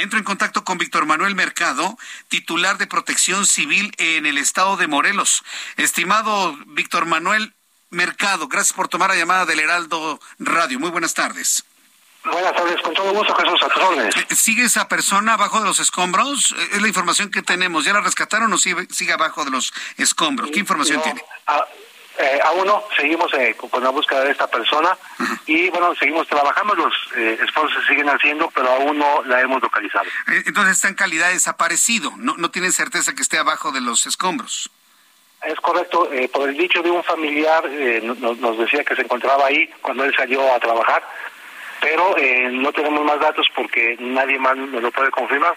Entro en contacto con Víctor Manuel Mercado, titular de Protección Civil en el estado de Morelos. Estimado Víctor Manuel Mercado, gracias por tomar la llamada del Heraldo Radio. Muy buenas tardes. Buenas tardes, con todo gusto, Jesús, a ¿Sigue esa persona abajo de los escombros? Es la información que tenemos. ¿Ya la rescataron o sigue, sigue abajo de los escombros? ¿Qué información tiene? eh, aún no, seguimos eh, con la búsqueda de esta persona y bueno, seguimos trabajando, los eh, esfuerzos se siguen haciendo, pero aún no la hemos localizado. Eh, entonces está en calidad desaparecido, no, no tienen certeza que esté abajo de los escombros. Es correcto, eh, por el dicho de un familiar nos, nos, decía que se encontraba ahí cuando él salió a trabajar, pero no tenemos más datos porque nadie más nos lo puede confirmar.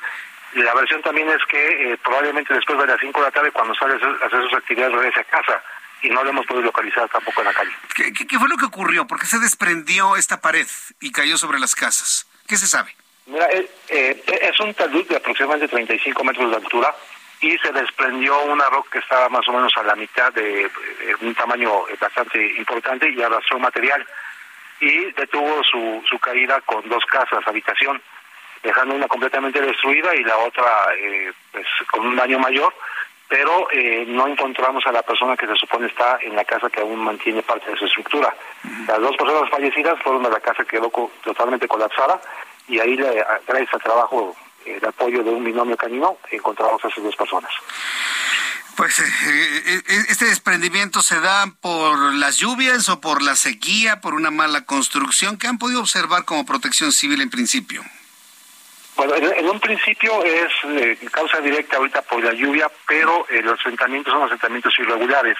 La versión también es que probablemente después de las 5 de la tarde, cuando sale a hacer sus actividades, regrese a casa y no lo hemos podido localizar tampoco en la calle. ¿Qué, fue lo que ocurrió? ¿Por qué se desprendió esta pared y cayó sobre las casas? ¿Qué se sabe? Mira, eh, eh, es un talud de aproximadamente 35 metros de altura y se desprendió una roca que estaba más o menos a la mitad de, un tamaño bastante importante y arrastró material y detuvo su, su caída con dos casas, habitación, dejando una completamente destruida y la otra eh, pues con un daño mayor pero eh, no encontramos a la persona que se supone está en la casa que aún mantiene parte de su estructura. Las dos personas fallecidas fueron de la casa que quedó totalmente colapsada y ahí, gracias al trabajo eh, de apoyo de un binomio canino, encontramos a esas dos personas. Pues eh, este desprendimiento se da por las lluvias o por la sequía, por una mala construcción. ¿Qué han podido observar como protección civil en principio? Bueno, en, un principio es eh, causa directa ahorita por la lluvia, pero eh, los asentamientos son asentamientos irregulares,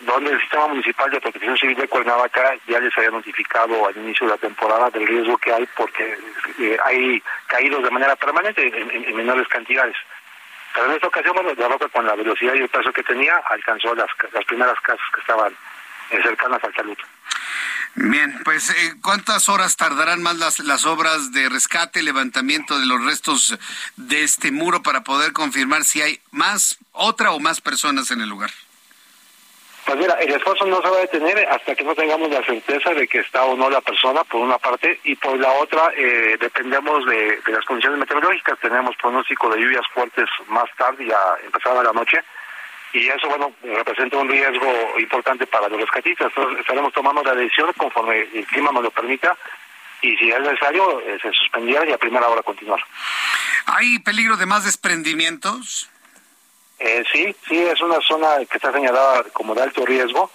donde el Sistema Municipal de Protección Civil de Cuernavaca ya les había notificado al inicio de la temporada del riesgo que hay porque eh, hay caídos de manera permanente en, menores cantidades. Pero en esta ocasión, bueno, la roca con la velocidad y el peso que tenía alcanzó las, las primeras casas que estaban cercanas al talud. Bien, pues eh, ¿cuántas horas tardarán más las, las obras de rescate, levantamiento de los restos de este muro para poder confirmar si hay más, otra o más personas en el lugar? Pues mira, el esfuerzo no se va a detener hasta que no tengamos la certeza de que está o no la persona, por una parte, y por la otra, eh, dependemos de, de, las condiciones meteorológicas. Tenemos pronóstico de lluvias fuertes más tarde, ya empezada la noche, y eso, bueno, representa un riesgo importante para los rescatistas. Entonces, estaremos tomando la decisión conforme el clima nos lo permita y si es necesario, eh, se suspendiera y a primera hora continuar. ¿Hay peligro de más desprendimientos? Eh, sí, sí, es una zona que está señalada como de alto riesgo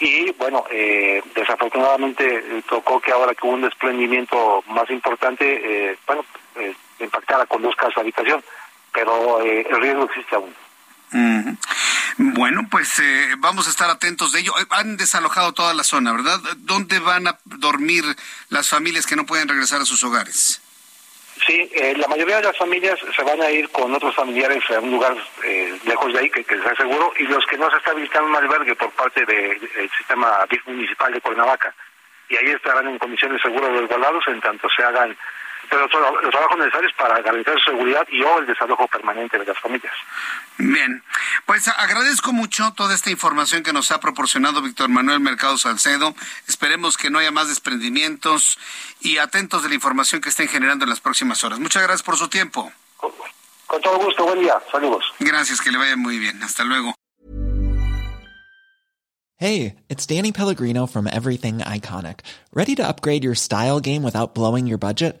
y bueno, eh, desafortunadamente eh, tocó que ahora que hubo un desprendimiento más importante, bueno, impactara con dos casas de habitación, pero el riesgo existe aún. Bueno, pues eh, vamos a estar atentos de ello. Eh, han desalojado toda la zona, ¿verdad? ¿Dónde van a dormir las familias que no pueden regresar a sus hogares? Sí, eh, la mayoría de las familias se van a ir con otros familiares a un lugar lejos de ahí, que, que sea seguro, y los que no se está habilitando un albergue por parte del sistema municipal de Cuernavaca. Y ahí estarán en condiciones seguras resguardados en tanto se hagan pero los trabajos necesarios para garantizar su seguridad y o el desalojo permanente de las familias. Bien, pues agradezco mucho toda esta información que nos ha proporcionado Víctor Manuel Mercado Salcedo. Esperemos que no haya más desprendimientos y atentos de la información que estén generando en las próximas horas. Muchas gracias por su tiempo. Con, con todo gusto, buen día, saludos. Gracias, que le vaya muy bien. Hasta luego. Hey, it's Danny Pellegrino from Everything Iconic. ¿Ready to upgrade your style game without blowing your budget?